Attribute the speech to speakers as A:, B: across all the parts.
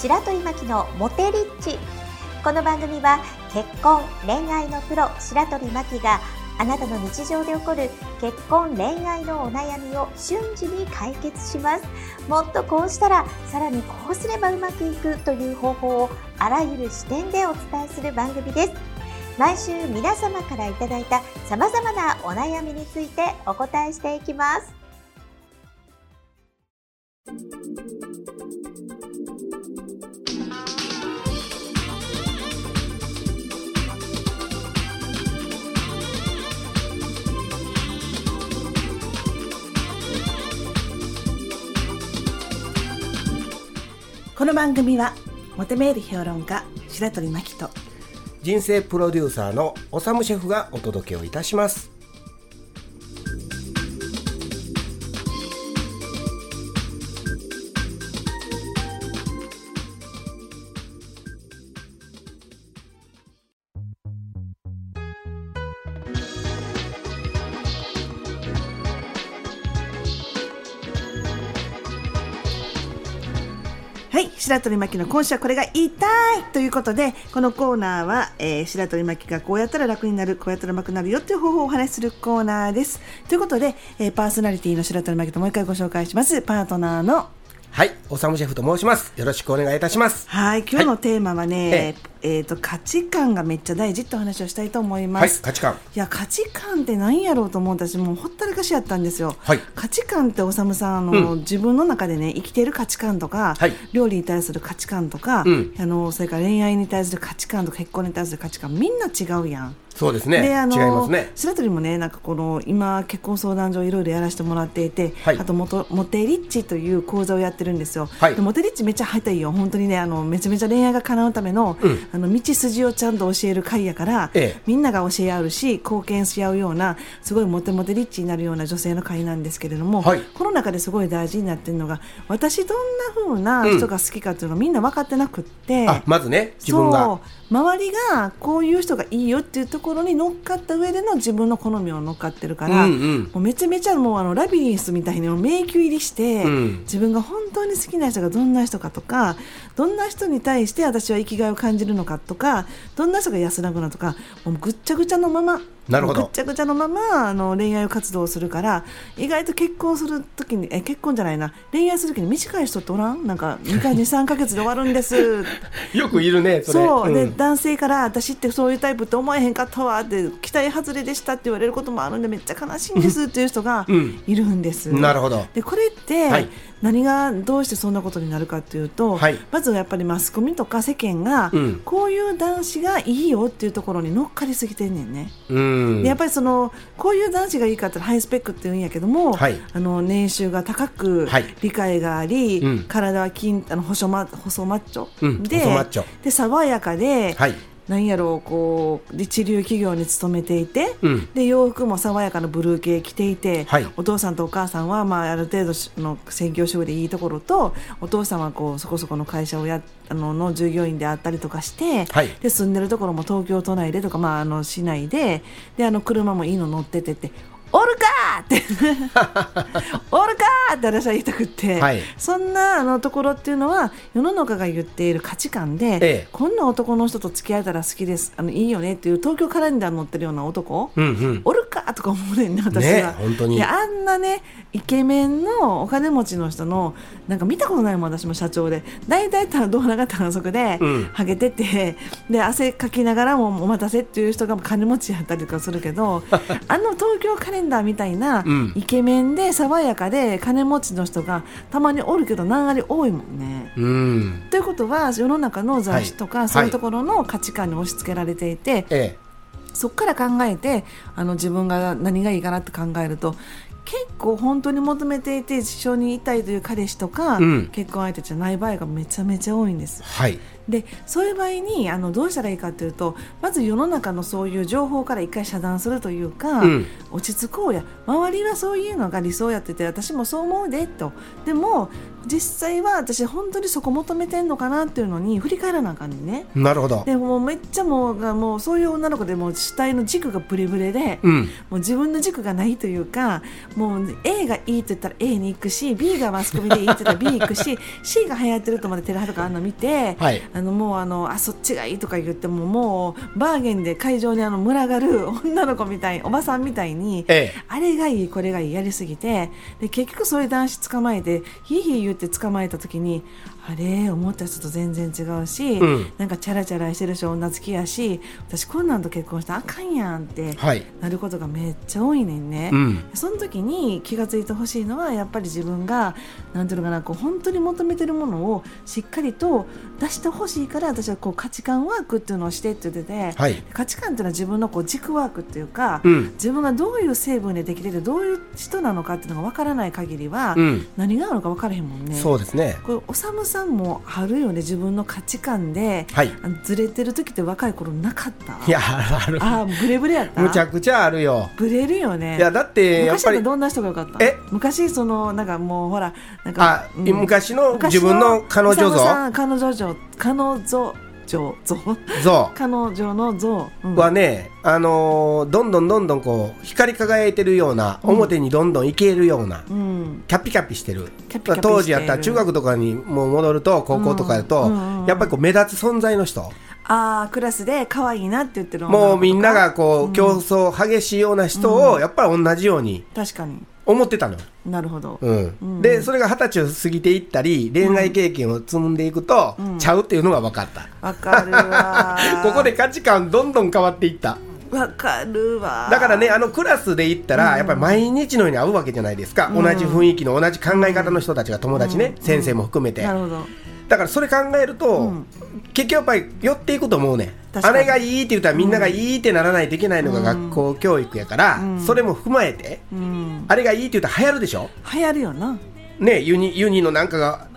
A: 白鳥真希のモテリッチ。この番組は結婚恋愛のプロ白鳥真希があなたの日常で起こる結婚恋愛のお悩みを瞬時に解決します。もっとこうしたらさらにこうすればうまくいくという方法をあらゆる視点でお伝えする番組です。毎週皆様からいただいた様々なお悩みについてお答えしていきます。
B: この番組はモテメール評論家白鳥真希と
C: 人生プロデューサーのおさむシェフがお届けをいたします。
B: 白鳥真希の今週はこれが言いたいということでこのコーナーは、えー白鳥真希がこうやったら楽になるこうやったらうまくなるよっていう方法をお話しするコーナーです。ということで、えーパーソナリティの白鳥真希ともう一回ご紹介します。パートナーの
C: はいおさむシェフと申します。よろしくお願いいたします。
B: はい今日のテーマはね、
C: え
B: えーと価値観がめっちゃ大事ってお話をしたいと思いま
C: はい
B: す、
C: 価値観。
B: いや価値観って何やろうと思う私もうほったらかしやったんですよ、
C: はい。
B: 価値観っておさむさんあの、自分の中でね生きている価値観とか、
C: はい。
B: 料理に対する価値観とか、
C: うん。
B: あのそれから恋愛に対する価値観とか結婚に対する価値観みんな違うやん。
C: そうですね。
B: であの
C: 違いますね。
B: 白鳥もねなんかこの今結婚相談所いろいろやらせてもらっていて、
C: はい。
B: あとモトモテリッチという講座をやってるんですよ、
C: はい。
B: でモテリッチめっちゃ入ったいよ。本当にねあのめちゃめちゃ恋愛が叶うための,、
C: うん
B: あの道筋をちゃんと教える会やから、
C: ええ。
B: みんなが教え合うし貢献し合うようなすごいモテモテリッチになるような女性の会なんですけれども、
C: はい。
B: この中ですごい大事になってるのが私どんな風な人が好きかっていうのがみんな分かってなくって、
C: あまずね自分が。
B: そう。周りがこういう人がいいよっていうところに乗っかった上での自分の好みを乗っかってるから、
C: うんうん。
B: もうめちゃめちゃもうあのラビリンスみたいに迷宮入りして、
C: うん。
B: 自分が本当に好きな人がどんな人かとかどんな人に対して私は生きがいを感じるのかとかどんな人が安らぐのとかもうぐっちゃぐちゃのまま
C: なるほど。
B: ぐっちゃぐちゃのままあの恋愛活動をするから意外と結婚するときにえ結婚じゃないな恋愛するときに短い人っておらん？なんか2か23か月で終わるんです。
C: よくいるねそれ。
B: そう、で
C: ん。
B: 男性から私ってそういうタイプって思えへんかったわって期待外れでしたって言われることもあるんでめっちゃ悲しいんですっていう人が
C: うん。
B: いるんです。
C: なるほど。
B: でこれって、
C: はい
B: 何がどうしてそんなことになるかっていうと、
C: はい。
B: まずやっぱりマスコミとか世間が、
C: うん。
B: こういう男子がいいよっていうところに乗っかりすぎてんねんね。
C: うん。
B: でやっぱりそのこういう男子がいいかってハイスペックって言うんやけども、
C: はい。
B: あの年収が高く、
C: はい。
B: 理解があり、
C: うん。
B: 体は筋あの細マ細マッチョ、
C: うん。
B: でで爽やかで、
C: はい
B: なんやろうこう一流企業に勤めていて、
C: うん
B: で洋服も爽やかなブルー系着ていて、
C: はい
B: お父さんとお母さんは、まあ、ある程度の専業主婦でいいところとお父さんはこうそこそこの会社をやあのの従業員であったりとかして、
C: はい
B: で住んでるところも東京都内でとか、まあ、あの市内でであの車もいいの乗っててって。おるかー！って おるかー！って私は言いたくって、
C: はい。
B: そんなあのところっていうのは世の中が言っている価値観で、
C: ええ。
B: こんな男の人と付き合えたら好きです。あのいいよねっていう東京カレンダーに載ってるような男、
C: うんうん。
B: おるかとか思うねんね私
C: ね
B: は。
C: 本当に。
B: であんなねイケメンのお金持ちの人のなんか見たことないもん私も社長で。大体た胴長短足で、
C: うん。
B: ハゲててで汗かきながらもお待たせっていう人が金持ちやったりとかするけど あの東京カレンダーみたいな、
C: うん。
B: イケメンで爽やかで金持ちの人がたまにおるけど何割多いもんね。
C: うん。
B: ということは世の中の雑誌とか、
C: はい。
B: そういうところの価値観に押し付けられていて、
C: え
B: そこから考えてあの自分が何がいいかなって考えると結構本当に求めていて一緒にいたいという彼氏とか、
C: うん。
B: 結婚相手じゃない場合がめちゃめちゃ多いんです。
C: はい。
B: でそういう場合にあのどうしたらいいかというとまず世の中のそういう情報から一回遮断するというか、
C: うん。
B: 落ち着こうや。周りはそういうのが理想やってて私もそう思うでと。でも実際は私本当にそこ求めてんのかなっていうのに振り返らなあかんね。
C: なるほど。
B: でもうめっちゃもうがもうそういう女の子でもう主体の軸がブレブレで、
C: うん。
B: もう自分の軸がないというかもう A がいいって言ったら A に行くし B がマスコミでいいって言ったら B 行くし C が流行ってると思ってテレハとかあんの見て、
C: はい。
B: あのもうあのあそっちがいいとか言ってももうバーゲンで会場にあの群がる女の子みたいおばさんみたいに、
C: ええ。
B: あれがいいこれがいいやりすぎてで結局そういう男子捕まえてヒーヒー言って捕まえた時にあれ？思った人と全然違うし、
C: うん。
B: なんかチャラチャラしてるし女好きやし私こんなんと結婚したらあかんやんって
C: はい。
B: なることがめっちゃ多いねんね。
C: うん。
B: その時に気がついてほしいのはやっぱり自分がなんていうのかなこう本当に求めてるものをしっかりと出してほしいから私はこう価値観ワークっていうのをしてって言ってて、
C: はい。
B: 価値観っていうのは自分のこう軸ワークっていうか、
C: うん。
B: 自分がどういう成分でできててどういう人なのかっていうのが分からない限りは、
C: うん。
B: 何があるのか分からへんもんね。
C: そうですね。
B: これおさむさんもあるよね自分の価値観で、
C: はい。
B: ずれてる時って若い頃なかった？
C: いやある
B: あブレブレやった？
C: むちゃくちゃあるよ。
B: ブレるよね。
C: いやだってやっぱり
B: どんな人が良かった？
C: え？
B: 昔そのなんかもうほらなん
C: あ
B: か、うん。
C: 昔の自分の彼女像？
B: 彼女像彼女像像
C: 像
B: 彼女の像、うん。
C: はね、あのーどんどんどんどんこう光り輝いてるような、
B: うん。
C: 表にどんどんいけるような、
B: うん。
C: キャピキャピしてる。
B: キャピキャピしてる。
C: 当時やったら中学とかにもう戻ると高校とかだと、やっぱりこう目立つ存在の人、
B: ああクラスで可愛いなって言ってる
C: もうみんながこう、競争激しいような人をやっぱり同じように
B: 確かに
C: 思ってたの。よ。
B: なるほど、
C: うん。
B: うん。
C: でそれが二十歳を過ぎていったり恋愛経験を積んでいくと、
B: うん。
C: ちゃうっていうのが分かった、
B: わかるわ
C: ここで価値観どんどん変わっていった。
B: わかるわ
C: だからねあのクラスで行ったら、やっぱり毎日のように会うわけじゃないですか、同じ雰囲気の同じ考え方の人たちが友達ね、先生も含めて、
B: なるほど
C: だからそれ考えると、
B: うん。
C: 結局やっぱり寄っていくと思うねあれがいいって言ったらみんながいいってならないといけないのが学校教育やから、
B: うん。
C: それも踏まえて、
B: うん。
C: あれがいいって言ったら流行るでしょ？
B: 流行るよな。
C: ねユニユニのなんかが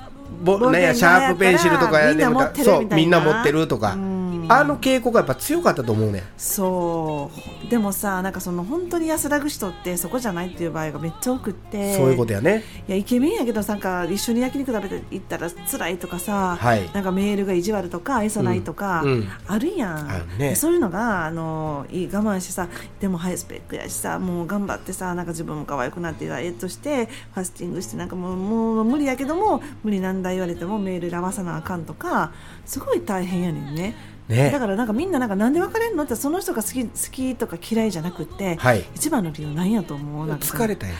C: ぼなんやシャープペンシルとかや
B: みんな持ってるみ
C: そうみんな持ってるとか、
B: うん
C: あの傾向がやっぱ強かったと思うね
B: そう。でもさなんかその本当に安らぐ人ってそこじゃないっていう場合がめっちゃ多くって。
C: そういうことやね。
B: いやイケメンやけどなんか一緒に焼肉食べて行ったら辛いとかさ、
C: はい。
B: なんかメールが意地悪とか愛想ないとか、
C: うんうん。
B: あるやん、
C: ね。
B: そういうのがあのいい我慢してさでもハイスペックやしさもう頑張ってさなんか自分も可愛くなってダイエットしてファスティングしてなんかもうもう無理やけども無理なんだ言われてもメール合わさなあかんとかすごい大変やねんね。
C: ね。
B: だからなんかみんななんかなんで別れんのってその人が好き好きとか嫌いじゃなくって、
C: はい。
B: 一番の理由なんやと思うなんか。
C: 疲れたよ。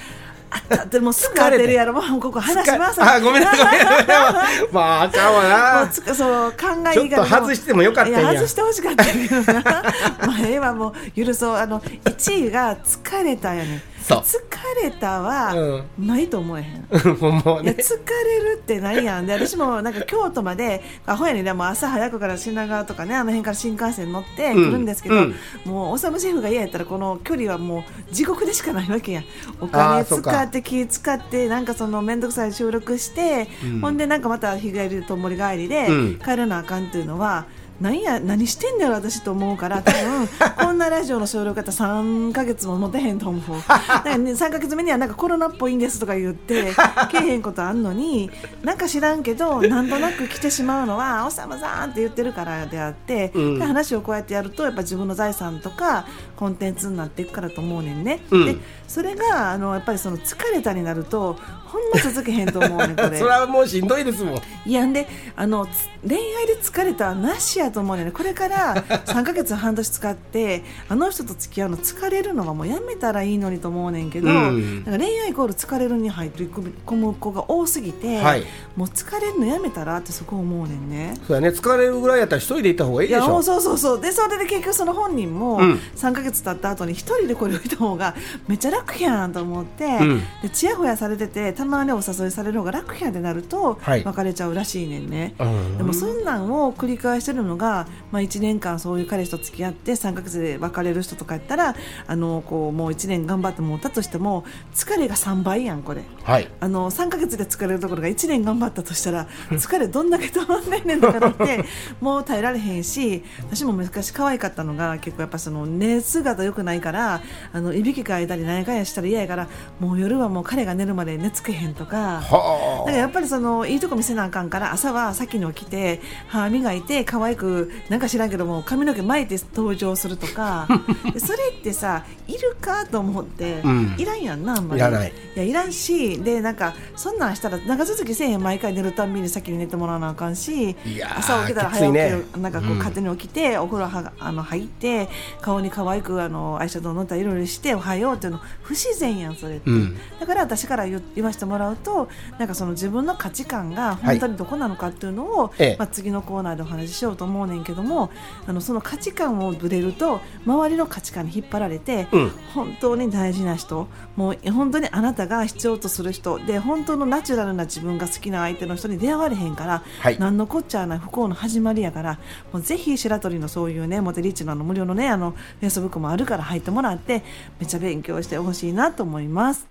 B: だってもうすぐ当てるやろもうここ話します。
C: あごめんなさい。ごめんなさいまああかんわ
B: も
C: な
B: うつかそう考え
C: ちょっと外してもよかったんや。
B: いや外してほしかったけどな。まあええわもう許そう。あの1位が疲れたやね疲れたはないと思えへん、
C: ほんま
B: いや
C: ね
B: 疲れるってないやん。で私もなんか京都までアホやねんでもう朝早くから品川とかねあの辺から新幹線乗って来るんですけど、
C: うん。
B: もう修シェフが嫌やったらこの距離はもう地獄でしかないわけやん。お
C: あ
B: 金使って気使ってなんかその面倒くさい収録して、
C: うん。
B: ほんでなんかまた日帰りともり帰りで
C: うん。
B: 帰らなあかんっていうのは、なんや何してんだよ私と思うから多分 こんなラジオの収録やったら3か月も持てへんと思う。だから、ね、3か月目にはなんかコロナっぽいんですとか言ってけえへんことあんのになんか知らんけどなんとなく来てしまうのは「おさまさん」って言ってるからであって、
C: うん。
B: で話をこうやってやるとやっぱ自分の財産とかコンテンツになっていくからと思うねんね。
C: うん。
B: でそれがあのやっぱりその疲れたになるとほんま続けへんと思うねんこれ。
C: それ。はもうしんどいですもん。
B: いやんであのつ恋愛で疲れたはなしやと思うねんね。これから 3ヶ月半年使ってあの人と付き合うの疲れるのはもうやめたらいいのにと思うねんけど、
C: うん。
B: なんか恋愛イコール疲れるに入り込む子が多すぎて、
C: はい。
B: もう疲れるのやめたらってそこ思うねんね。
C: そうやね。疲れるぐらいやったら一人で行った方がいいでしょ。
B: うそうそうそう。でそれで結局その本人も
C: うん。
B: 3ヶ月経った後に一人でこれをいた方がめっちゃ楽やんと思って、
C: ん。
B: でちやほやされててたまにお誘いされる方が楽やでなると
C: はい。
B: 別れちゃうらしいねんね、
C: うん。
B: でもそんなんを繰り返してるのが、まあ、1年間そういう彼氏と付き合って3ヶ月で別れる人とかやったらあのこうもう1年頑張ってもうたとしても疲れが3倍やんこれ。
C: はい。
B: あの3ヶ月で疲れるところが1年頑張ったとしたら疲れどんだけ止まんねんねんとかってもう耐えられへんし私も昔可愛かったのが結構やっぱその寝姿良くないからあのいびきかいたり何やかんやしたら嫌やからもう夜はもう彼が寝るまで寝つけへんとか。
C: は
B: だからやっぱりそのいいとこ見せなあかんから朝は先に起きて歯磨いて可愛くなんか知らんけども髪の毛巻いて登場するとか。でそれってさいるかと思って、
C: うん。
B: いらんやんなあんまり。
C: い
B: やいらんしでなんかそんなんしたら長続きせえへん毎回寝るたんびに先に寝てもらわなあかんし朝起きたら早起き
C: ね
B: なんかこう
C: うん。
B: 勝手に起きて、お風呂はあの入って顔に可愛くあのアイシャドウ塗ったりいろいろしておはようっていうの不自然やんそれって、
C: うん。
B: だから私から言言わせてもらうとなんかその自分の価値観が本当にどこなのかっていうのを、
C: ええ。
B: まあ、次のコーナーでお話ししようと思うねんけどもあのその価値観をぶれると周りの価値観に引っ張られて、
C: うん。
B: 本当に大事な人もう本当にあなたが必要とする人で本当のナチュラルな自分が好きな相手の人に出会われへんから、
C: はい。
B: 何のこっちゃない不幸の始まりやからもうぜひ白鳥のそういうねモテリッチのあの無料のねあのフェイスブックもあるから入ってもらってめちゃ勉強してほしいなと思います。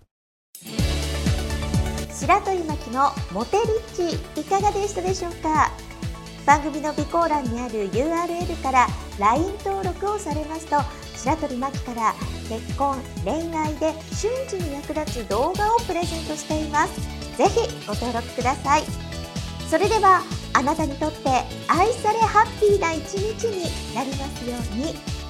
A: 白鳥巻きのモテリッチいかがでしたでしょうか？番組の備考欄にある URL から LINE 登録をされますと白鳥巻きから結婚恋愛で瞬時に役立つ動画をプレゼントしています。ぜひご登録ください。それではあなたにとって愛されハッピーな一日になりますように。